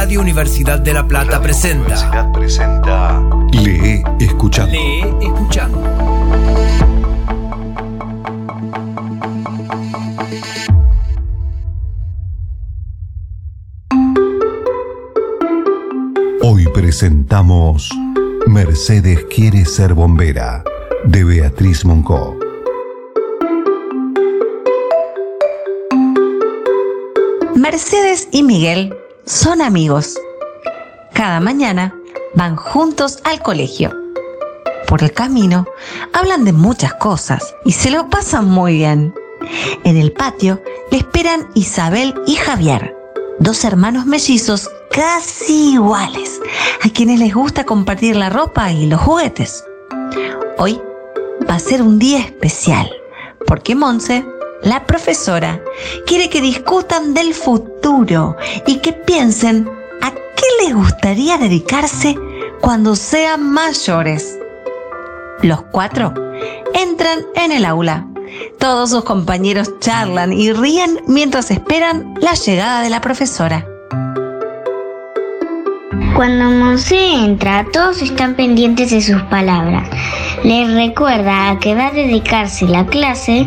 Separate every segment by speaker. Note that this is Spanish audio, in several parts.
Speaker 1: Radio Universidad de La Plata presenta.
Speaker 2: Universidad presenta.
Speaker 3: Lee escuchando.
Speaker 1: Lee escuchando.
Speaker 3: Hoy presentamos Mercedes quiere ser bombera de Beatriz Monco.
Speaker 4: Mercedes y Miguel son amigos. Cada mañana van juntos al colegio. Por el camino hablan de muchas cosas y se lo pasan muy bien. En el patio le esperan Isabel y Javier, dos hermanos mellizos casi iguales, a quienes les gusta compartir la ropa y los juguetes. Hoy va a ser un día especial, porque Monse, la profesora, quiere que discutan del futuro y que piensen a qué les gustaría dedicarse cuando sean mayores. Los cuatro entran en el aula. Todos sus compañeros charlan y ríen mientras esperan la llegada de la profesora.
Speaker 5: Cuando Monse entra, todos están pendientes de sus palabras. Les recuerda a que va a dedicarse la clase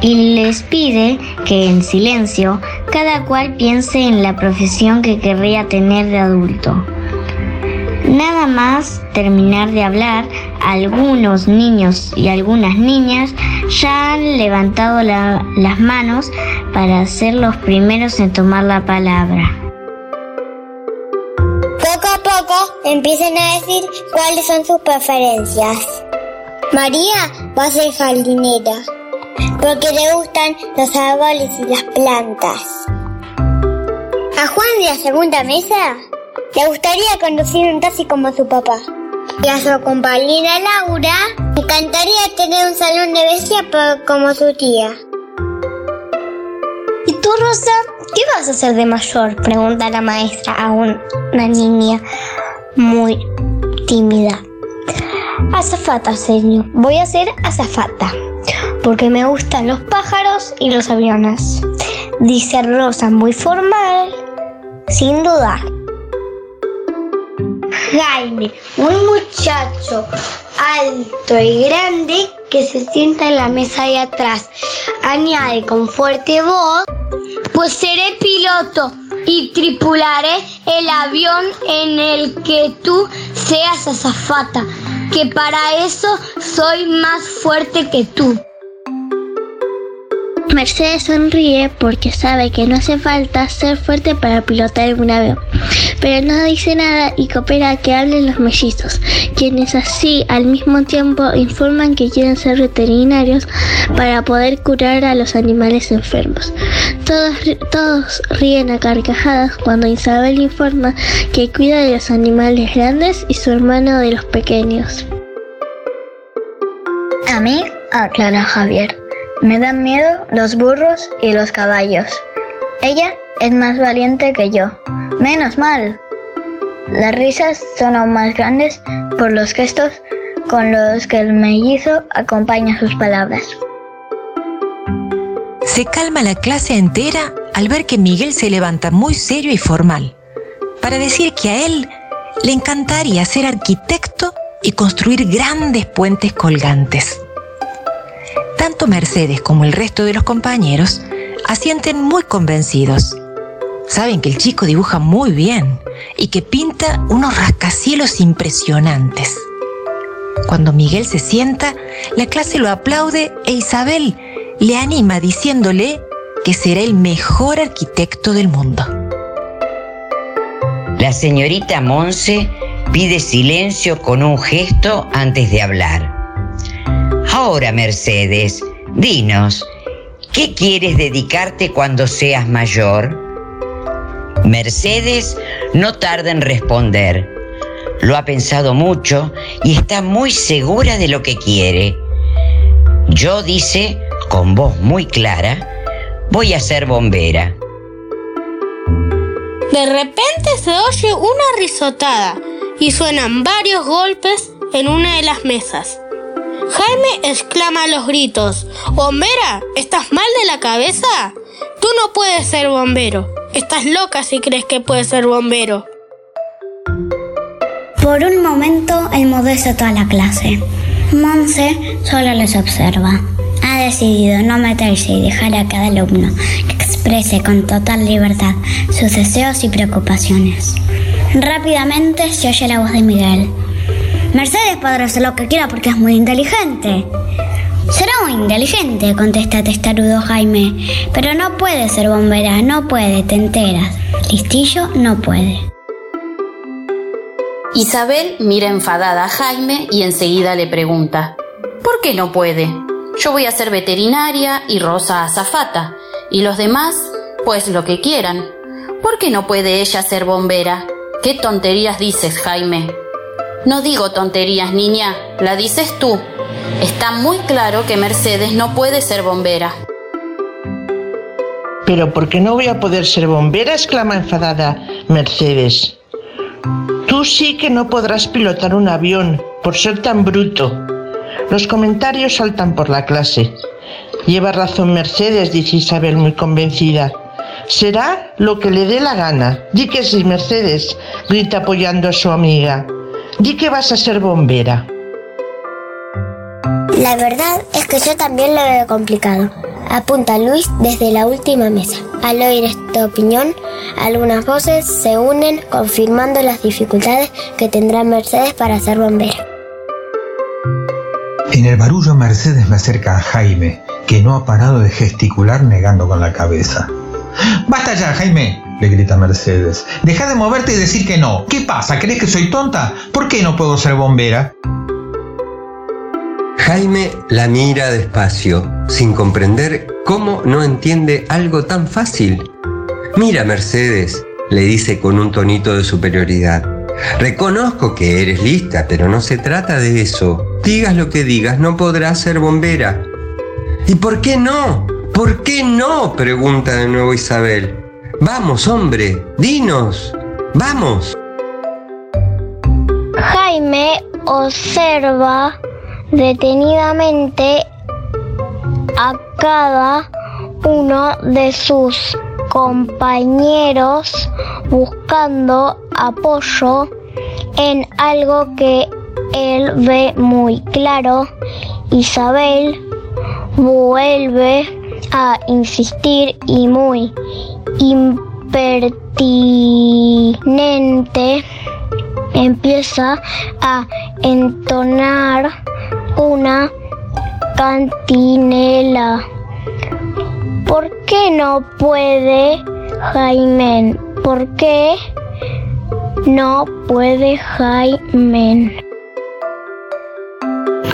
Speaker 5: y les pide que en silencio cada cual piense en la profesión que querría tener de adulto. Nada más terminar de hablar, algunos niños y algunas niñas ya han levantado la- las manos para ser los primeros en tomar la palabra.
Speaker 6: Poco a poco empiezan a decir cuáles son sus preferencias. María va a ser jardinera porque le gustan los árboles y las plantas. A Juan de la segunda mesa le gustaría conducir un taxi como su papá. Y a su compañera Laura le encantaría tener un salón de pero como su tía.
Speaker 7: ¿Y tú, Rosa? ¿Qué vas a hacer de mayor? Pregunta la maestra a un- una niña muy tímida. Azafata, señor. Voy a ser azafata. Porque me gustan los pájaros y los aviones. Dice Rosa muy formal. Sin dudar. Jaime, un muchacho alto y grande que se sienta en la mesa de atrás. Añade con fuerte voz, pues seré piloto y tripularé el avión en el que tú seas azafata, que para eso soy más fuerte que tú. Mercedes sonríe porque sabe que no hace falta ser fuerte para pilotar un avión, pero no dice nada y coopera a que hablen los mellizos, quienes así al mismo tiempo informan que quieren ser veterinarios para poder curar a los animales enfermos. Todos, todos ríen a carcajadas cuando Isabel informa que cuida de los animales grandes y su hermano de los pequeños.
Speaker 5: A mí, aclara Javier, me dan miedo los burros y los caballos. Ella es más valiente que yo. Menos mal. Las risas son aún más grandes por los gestos con los que el mellizo acompaña sus palabras.
Speaker 8: Se calma la clase entera al ver que Miguel se levanta muy serio y formal para decir que a él le encantaría ser arquitecto y construir grandes puentes colgantes. Tanto Mercedes como el resto de los compañeros asienten muy convencidos. Saben que el chico dibuja muy bien y que pinta unos rascacielos impresionantes. Cuando Miguel se sienta, la clase lo aplaude e Isabel le anima diciéndole que será el mejor arquitecto del mundo.
Speaker 9: La señorita Monse pide silencio con un gesto antes de hablar. Ahora, Mercedes, dinos, ¿qué quieres dedicarte cuando seas mayor? Mercedes no tarda en responder. Lo ha pensado mucho y está muy segura de lo que quiere. Yo, dice, con voz muy clara, voy a ser bombera.
Speaker 7: De repente se oye una risotada y suenan varios golpes en una de las mesas. Jaime exclama a los gritos, Bombera, ¿estás mal de la cabeza? Tú no puedes ser bombero.
Speaker 10: estás loca si crees que puedes ser bombero.
Speaker 11: Por un momento enmudece toda la clase. Monse solo les observa. Ha decidido no meterse y dejar a cada alumno que exprese con total libertad sus deseos y preocupaciones. Rápidamente se oye la voz de Miguel. Mercedes podrá hacer lo que quiera porque es muy inteligente. Será muy inteligente, contesta testarudo Jaime, pero no puede ser bombera, no puede, te enteras. Listillo no puede.
Speaker 12: Isabel mira enfadada a Jaime y enseguida le pregunta, ¿por qué no puede? Yo voy a ser veterinaria y Rosa azafata, y los demás, pues lo que quieran. ¿Por qué no puede ella ser bombera? ¿Qué tonterías dices, Jaime? No digo tonterías, niña, la dices tú. Está muy claro que Mercedes no puede ser bombera.
Speaker 13: Pero ¿por qué no voy a poder ser bombera? exclama enfadada Mercedes. Tú sí que no podrás pilotar un avión por ser tan bruto. Los comentarios saltan por la clase. Lleva razón Mercedes, dice Isabel muy convencida. Será lo que le dé la gana. Di que sí, Mercedes, grita apoyando a su amiga. Di que vas a ser bombera.
Speaker 6: La verdad es que yo también lo veo complicado. Apunta Luis desde la última mesa. Al oír esta opinión, algunas voces se unen confirmando las dificultades que tendrá Mercedes para ser bombera.
Speaker 14: En el barullo Mercedes me acerca a Jaime, que no ha parado de gesticular negando con la cabeza. ¡Basta ya, Jaime! Le grita Mercedes. Deja de moverte y decir que no. ¿Qué pasa? ¿Crees que soy tonta? ¿Por qué no puedo ser bombera?
Speaker 9: Jaime la mira despacio, sin comprender cómo no entiende algo tan fácil. Mira, Mercedes, le dice con un tonito de superioridad. Reconozco que eres lista, pero no se trata de eso. Digas lo que digas, no podrás ser bombera. ¿Y por qué no? ¿Por qué no? pregunta de nuevo Isabel. Vamos, hombre, dinos. Vamos.
Speaker 15: Jaime observa detenidamente a cada uno de sus compañeros buscando apoyo en algo que él ve muy claro. Isabel vuelve a insistir y muy impertinente empieza a entonar una cantinela. ¿Por qué no puede Jaime? ¿Por qué no puede Jaime?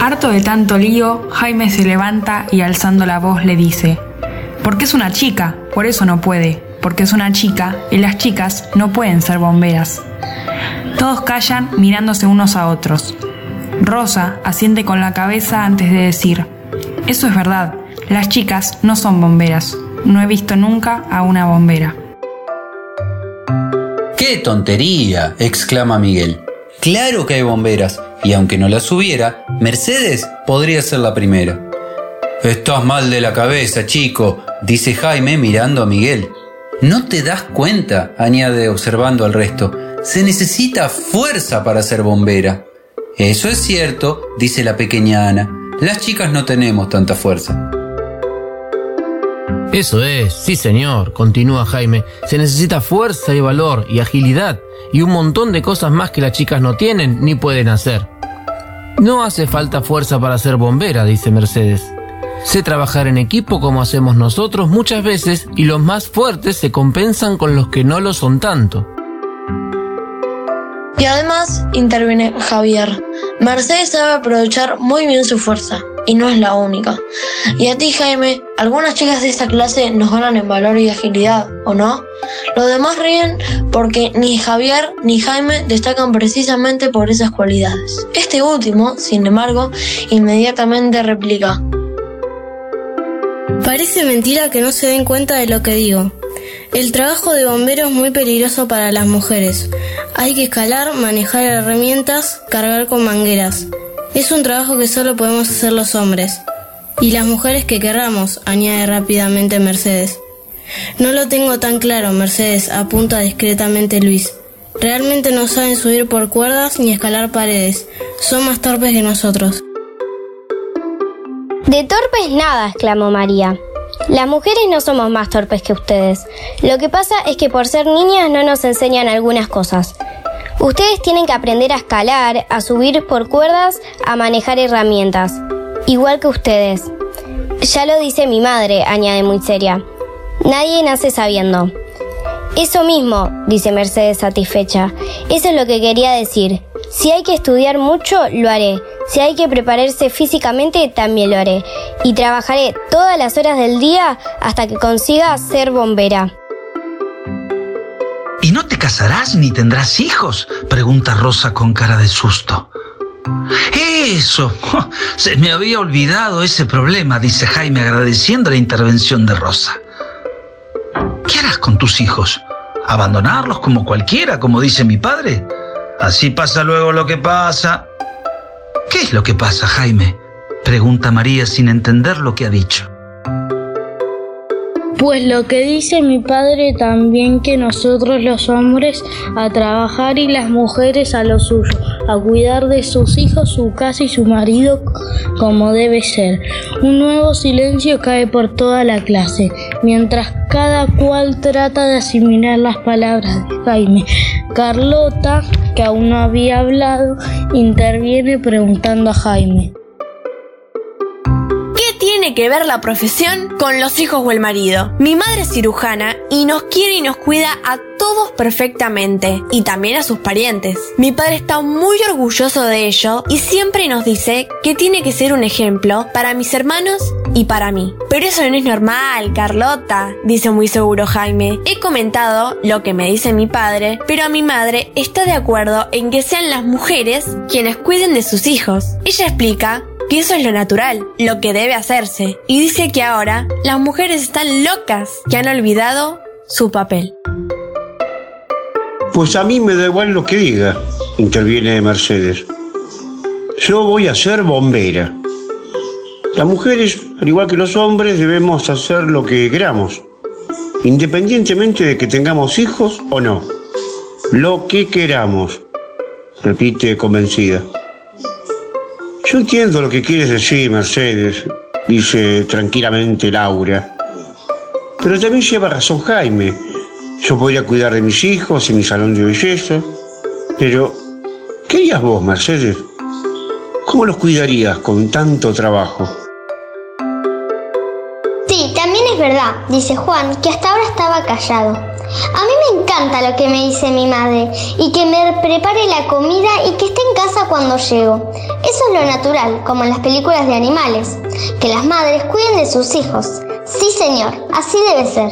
Speaker 16: Harto de tanto lío, Jaime se levanta y alzando la voz le dice, porque es una chica, por eso no puede, porque es una chica y las chicas no pueden ser bomberas. Todos callan mirándose unos a otros. Rosa asiente con la cabeza antes de decir, eso es verdad, las chicas no son bomberas, no he visto nunca a una bombera.
Speaker 17: ¡Qué tontería! exclama Miguel. Claro que hay bomberas, y aunque no las hubiera, Mercedes podría ser la primera. Estás mal de la cabeza, chico, dice Jaime mirando a Miguel. No te das cuenta, añade observando al resto. Se necesita fuerza para ser bombera. Eso es cierto, dice la pequeña Ana. Las chicas no tenemos tanta fuerza.
Speaker 18: Eso es, sí señor, continúa Jaime. Se necesita fuerza y valor y agilidad y un montón de cosas más que las chicas no tienen ni pueden hacer. No hace falta fuerza para ser bombera, dice Mercedes. Sé trabajar en equipo como hacemos nosotros muchas veces y los más fuertes se compensan con los que no lo son tanto.
Speaker 1: Y además, interviene Javier, Mercedes sabe aprovechar muy bien su fuerza, y no es la única. Y a ti, Jaime, algunas chicas de esta clase nos ganan en valor y agilidad, ¿o no? Los demás ríen porque ni Javier ni Jaime destacan precisamente por esas cualidades. Este último, sin embargo, inmediatamente replica.
Speaker 10: Parece mentira que no se den cuenta de lo que digo. El trabajo de bombero es muy peligroso para las mujeres. Hay que escalar, manejar herramientas, cargar con mangueras. Es un trabajo que solo podemos hacer los hombres. Y las mujeres que querramos, añade rápidamente Mercedes. No lo tengo tan claro, Mercedes, apunta discretamente Luis. Realmente no saben subir por cuerdas ni escalar paredes. Son más torpes que nosotros.
Speaker 6: De torpes nada, exclamó María. Las mujeres no somos más torpes que ustedes. Lo que pasa es que por ser niñas no nos enseñan algunas cosas. Ustedes tienen que aprender a escalar, a subir por cuerdas, a manejar herramientas. Igual que ustedes. Ya lo dice mi madre, añade muy seria. Nadie nace sabiendo. Eso mismo, dice Mercedes satisfecha. Eso es lo que quería decir. Si hay que estudiar mucho, lo haré. Si hay que prepararse físicamente, también lo haré. Y trabajaré todas las horas del día hasta que consiga ser bombera.
Speaker 19: ¿Y no te casarás ni tendrás hijos? pregunta Rosa con cara de susto. Eso, se me había olvidado ese problema, dice Jaime agradeciendo la intervención de Rosa. ¿Qué harás con tus hijos? ¿Abandonarlos como cualquiera, como dice mi padre? Así pasa luego lo que pasa. ¿Qué es lo que pasa, Jaime? Pregunta María sin entender lo que ha dicho.
Speaker 20: Pues lo que dice mi padre también que nosotros los hombres a trabajar y las mujeres a lo suyo, a cuidar de sus hijos, su casa y su marido como debe ser. Un nuevo silencio cae por toda la clase, mientras cada cual trata de asimilar las palabras de Jaime. Carlota, que aún no había hablado, interviene preguntando a Jaime.
Speaker 21: ¿Qué tiene que ver la profesión con los hijos o el marido? Mi madre es cirujana y nos quiere y nos cuida a todos perfectamente y también a sus parientes. Mi padre está muy orgulloso de ello y siempre nos dice que tiene que ser un ejemplo para mis hermanos y para mí. Pero eso no es normal, Carlota, dice muy seguro Jaime. He comentado lo que me dice mi padre, pero a mi madre está de acuerdo en que sean las mujeres quienes cuiden de sus hijos. Ella explica que eso es lo natural, lo que debe hacerse, y dice que ahora las mujeres están locas, que han olvidado su papel.
Speaker 22: Pues a mí me da igual lo que diga, interviene Mercedes. Yo voy a ser bombera. Las mujeres, al igual que los hombres, debemos hacer lo que queramos, independientemente de que tengamos hijos o no. Lo que queramos, repite convencida. Yo entiendo lo que quieres decir, Mercedes, dice tranquilamente Laura. Pero también lleva razón Jaime. Yo podría cuidar de mis hijos en mi salón de belleza. Pero, ¿qué harías vos, Mercedes? ¿Cómo los cuidarías con tanto trabajo?
Speaker 6: Sí, también es verdad, dice Juan, que hasta ahora estaba callado. A mí me encanta lo que me dice mi madre y que me prepare la comida y que esté en casa cuando llego. Eso es lo natural, como en las películas de animales, que las madres cuiden de sus hijos. Sí, señor, así debe ser.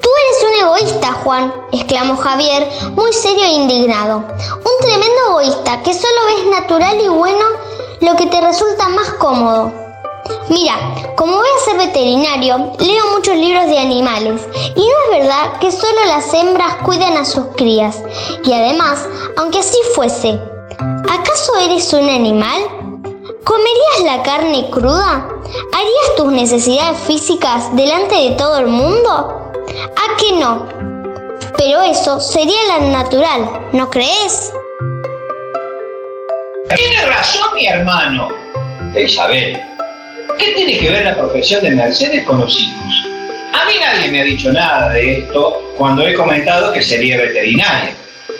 Speaker 6: Tú eres un egoísta, Juan, exclamó Javier, muy serio e indignado. Un tremendo egoísta que solo ves natural y bueno lo que te resulta más cómodo. Mira, como voy a ser veterinario, leo muchos libros de animales y no es verdad que solo las hembras cuidan a sus crías. Y además, aunque así fuese, ¿acaso eres un animal? ¿Comerías la carne cruda? ¿Harías tus necesidades físicas delante de todo el mundo? ¿A que no? Pero eso sería la natural, ¿no crees?
Speaker 23: Tiene razón mi hermano, Isabel. ¿Qué tiene que ver la profesión de Mercedes con los hijos? A mí nadie me ha dicho nada de esto cuando he comentado que sería veterinaria.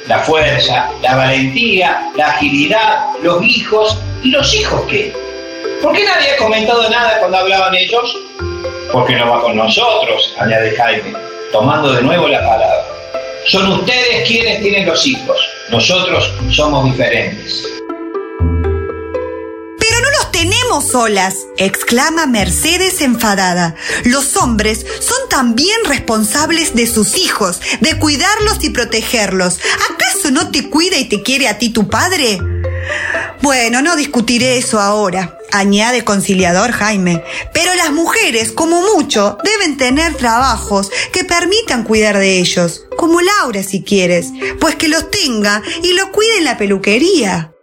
Speaker 23: La fuerza, la valentía, la agilidad, los hijos. ¿Y los hijos qué? ¿Por qué nadie ha comentado nada cuando hablaban ellos? Porque no va con nosotros, añade Jaime, tomando de nuevo la palabra. Son ustedes quienes tienen los hijos. Nosotros somos diferentes.
Speaker 24: Solas, exclama Mercedes enfadada. Los hombres son también responsables de sus hijos, de cuidarlos y protegerlos. ¿Acaso no te cuida y te quiere a ti tu padre? Bueno, no discutiré eso ahora, añade conciliador Jaime. Pero las mujeres, como mucho, deben tener trabajos que permitan cuidar de ellos, como Laura si quieres, pues que los tenga y los cuide en la peluquería.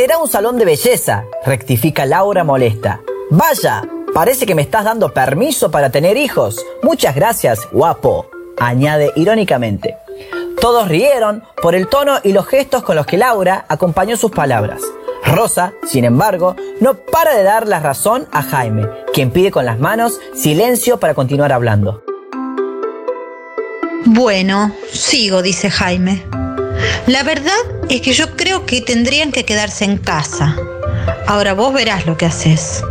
Speaker 25: Será un salón de belleza, rectifica Laura molesta. Vaya,
Speaker 26: Parece que me estás dando permiso para tener hijos. Muchas gracias, guapo, añade irónicamente. Todos rieron por el tono y los gestos con los que Laura acompañó sus palabras. Rosa, sin embargo, no para de dar la razón a Jaime, quien pide con las manos silencio para continuar hablando.
Speaker 27: Bueno, sigo, dice Jaime. La verdad es que yo creo que tendrían que quedarse en casa. Ahora vos verás lo que haces.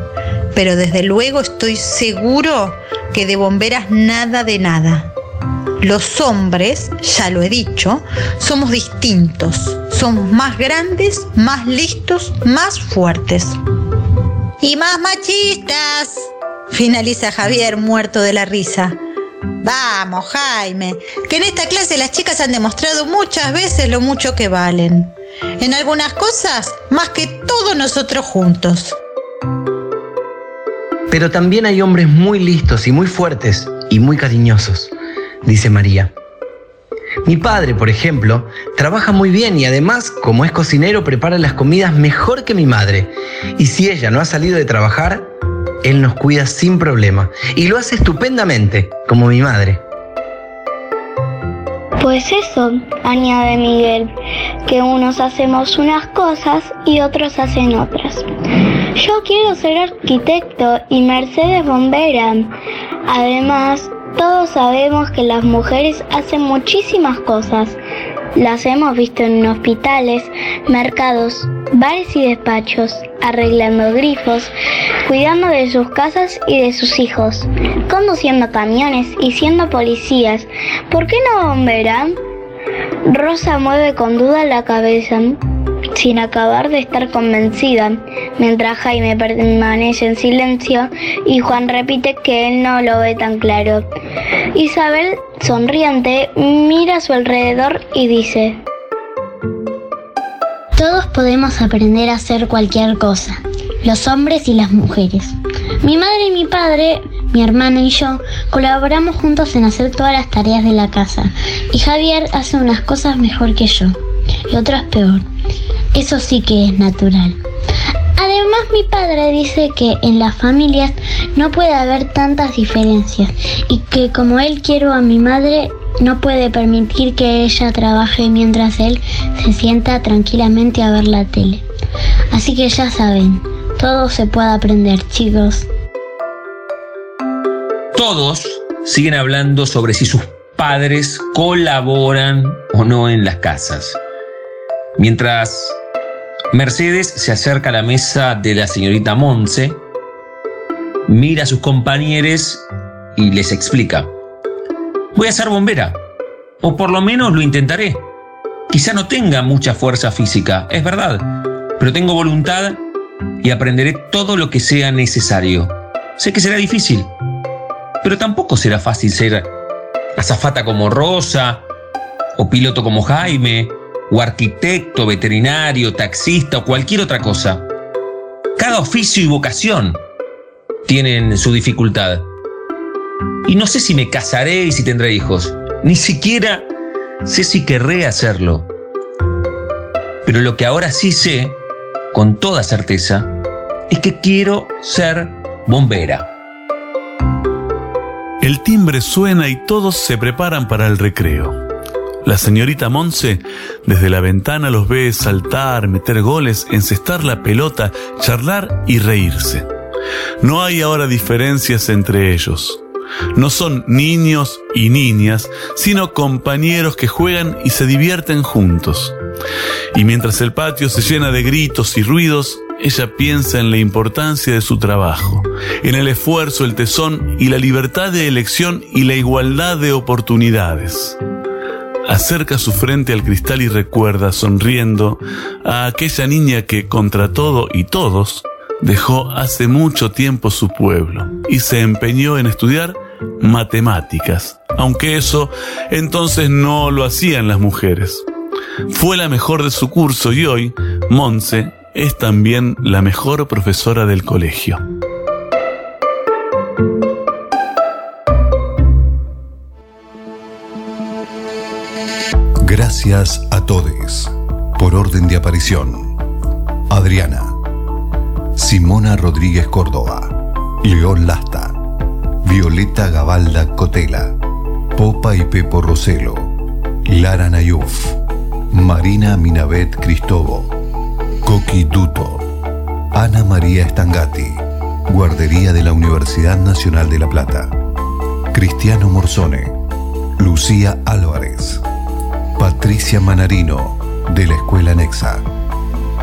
Speaker 27: Pero desde luego estoy seguro que de bomberas nada de nada. Los hombres, ya lo he dicho, somos distintos. Somos más grandes, más listos, más fuertes. Y más machistas, finaliza Javier muerto de la risa. Vamos, Jaime, que en esta clase las chicas han demostrado muchas veces lo mucho que valen. En algunas cosas, más que todos nosotros juntos.
Speaker 28: Pero también hay hombres muy listos y muy fuertes y muy cariñosos, dice María. Mi padre, por ejemplo, trabaja muy bien y además, como es cocinero, prepara las comidas mejor que mi madre. Y si ella no ha salido de trabajar, él nos cuida sin problema. Y lo hace estupendamente, como mi madre.
Speaker 11: Pues eso, añade Miguel, que unos hacemos unas cosas y otros hacen otras. Yo quiero ser arquitecto y Mercedes bombera. Además, todos sabemos que las mujeres hacen muchísimas cosas. Las hemos visto en hospitales, mercados, bares y despachos, arreglando grifos, cuidando de sus casas y de sus hijos, conduciendo camiones y siendo policías. ¿Por qué no bombera? Rosa mueve con duda la cabeza, sin acabar de estar convencida, mientras Jaime permanece en silencio y Juan repite que él no lo ve tan claro. Isabel, sonriente, mira a su alrededor y dice,
Speaker 15: Todos podemos aprender a hacer cualquier cosa, los hombres y las mujeres. Mi madre y mi padre, mi hermano y yo colaboramos juntos en hacer todas las tareas de la casa y Javier hace unas cosas mejor que yo y otras peor. Eso sí que es natural. Además mi padre dice que en las familias no puede haber tantas diferencias y que como él quiero a mi madre no puede permitir que ella trabaje mientras él se sienta tranquilamente a ver la tele. Así que ya saben, todo se puede aprender chicos.
Speaker 25: Todos siguen hablando sobre si sus padres colaboran o no en las casas. Mientras Mercedes se acerca a la mesa de la señorita Monse, mira a sus compañeros y les explica. Voy a ser bombera, o por lo menos lo intentaré. Quizá no tenga mucha fuerza física, es verdad, pero tengo voluntad y aprenderé todo lo que sea necesario. Sé que será difícil, pero tampoco será fácil ser azafata como Rosa, o piloto como Jaime, o arquitecto, veterinario, taxista o cualquier otra cosa. Cada oficio y vocación tienen su dificultad. Y no sé si me casaré y si tendré hijos. Ni siquiera sé si querré hacerlo. Pero lo que ahora sí sé, con toda certeza, es que quiero ser bombera.
Speaker 29: El timbre suena y todos se preparan para el recreo. La señorita Monse desde la ventana los ve saltar, meter goles, encestar la pelota, charlar y reírse. No hay ahora diferencias entre ellos. No son niños y niñas, sino compañeros que juegan y se divierten juntos. Y mientras el patio se llena de gritos y ruidos, ella piensa en la importancia de su trabajo, en el esfuerzo, el tesón y la libertad de elección y la igualdad de oportunidades. Acerca su frente al cristal y recuerda, sonriendo, a aquella niña que, contra todo y todos, dejó hace mucho tiempo su pueblo y se empeñó en estudiar matemáticas, aunque eso entonces no lo hacían las mujeres. Fue la mejor de su curso y hoy, Monse es también la mejor profesora del colegio.
Speaker 3: Gracias a todos. Por orden de aparición. Adriana. Simona Rodríguez Córdoba. León Lasta, Violeta Gabalda Cotela, Popa y Pepo Roselo, Lara Nayuf, Marina Minabet Cristobo, Coqui Duto, Ana María Estangati, Guardería de la Universidad Nacional de La Plata, Cristiano Morzone, Lucía Álvarez, Patricia Manarino, de la Escuela Nexa,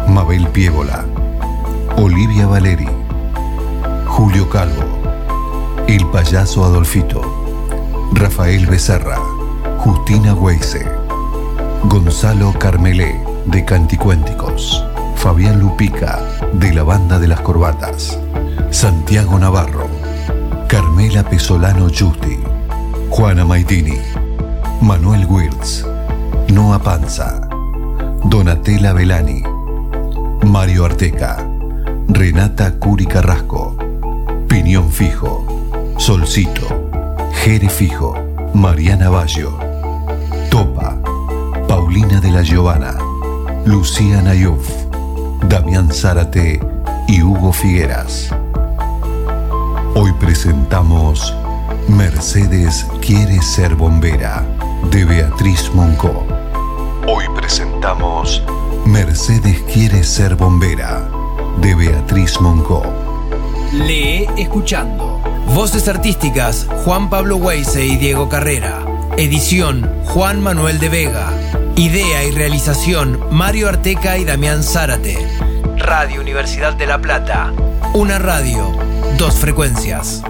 Speaker 3: Mabel Piébola, Olivia Valeri, Julio Calvo, El Payaso Adolfito, Rafael Becerra, Justina Weise, Gonzalo Carmelé, de Canticuénticos, Fabián Lupica, de la Banda de las Corbatas, Santiago Navarro, Carmela Pesolano Justi, Juana Maidini, Manuel Wirtz, Noa Panza, Donatella Velani, Mario Arteca, Renata Curi Carrasco, Piñón Fijo, Solcito, Jere Fijo, Mariana Bayo, Topa, Paulina de la Giovana, Lucía Nayuf, Damián Zárate y Hugo Figueras. Hoy presentamos Mercedes quiere ser bombera de Beatriz Monco. Hoy presentamos Mercedes quiere ser bombera de Beatriz Monco.
Speaker 1: Lee escuchando. Voces artísticas Juan Pablo Weise y Diego Carrera. Edición Juan Manuel de Vega. Idea y realización Mario Arteca y Damián Zárate. Radio Universidad de La Plata. Una radio, dos frecuencias.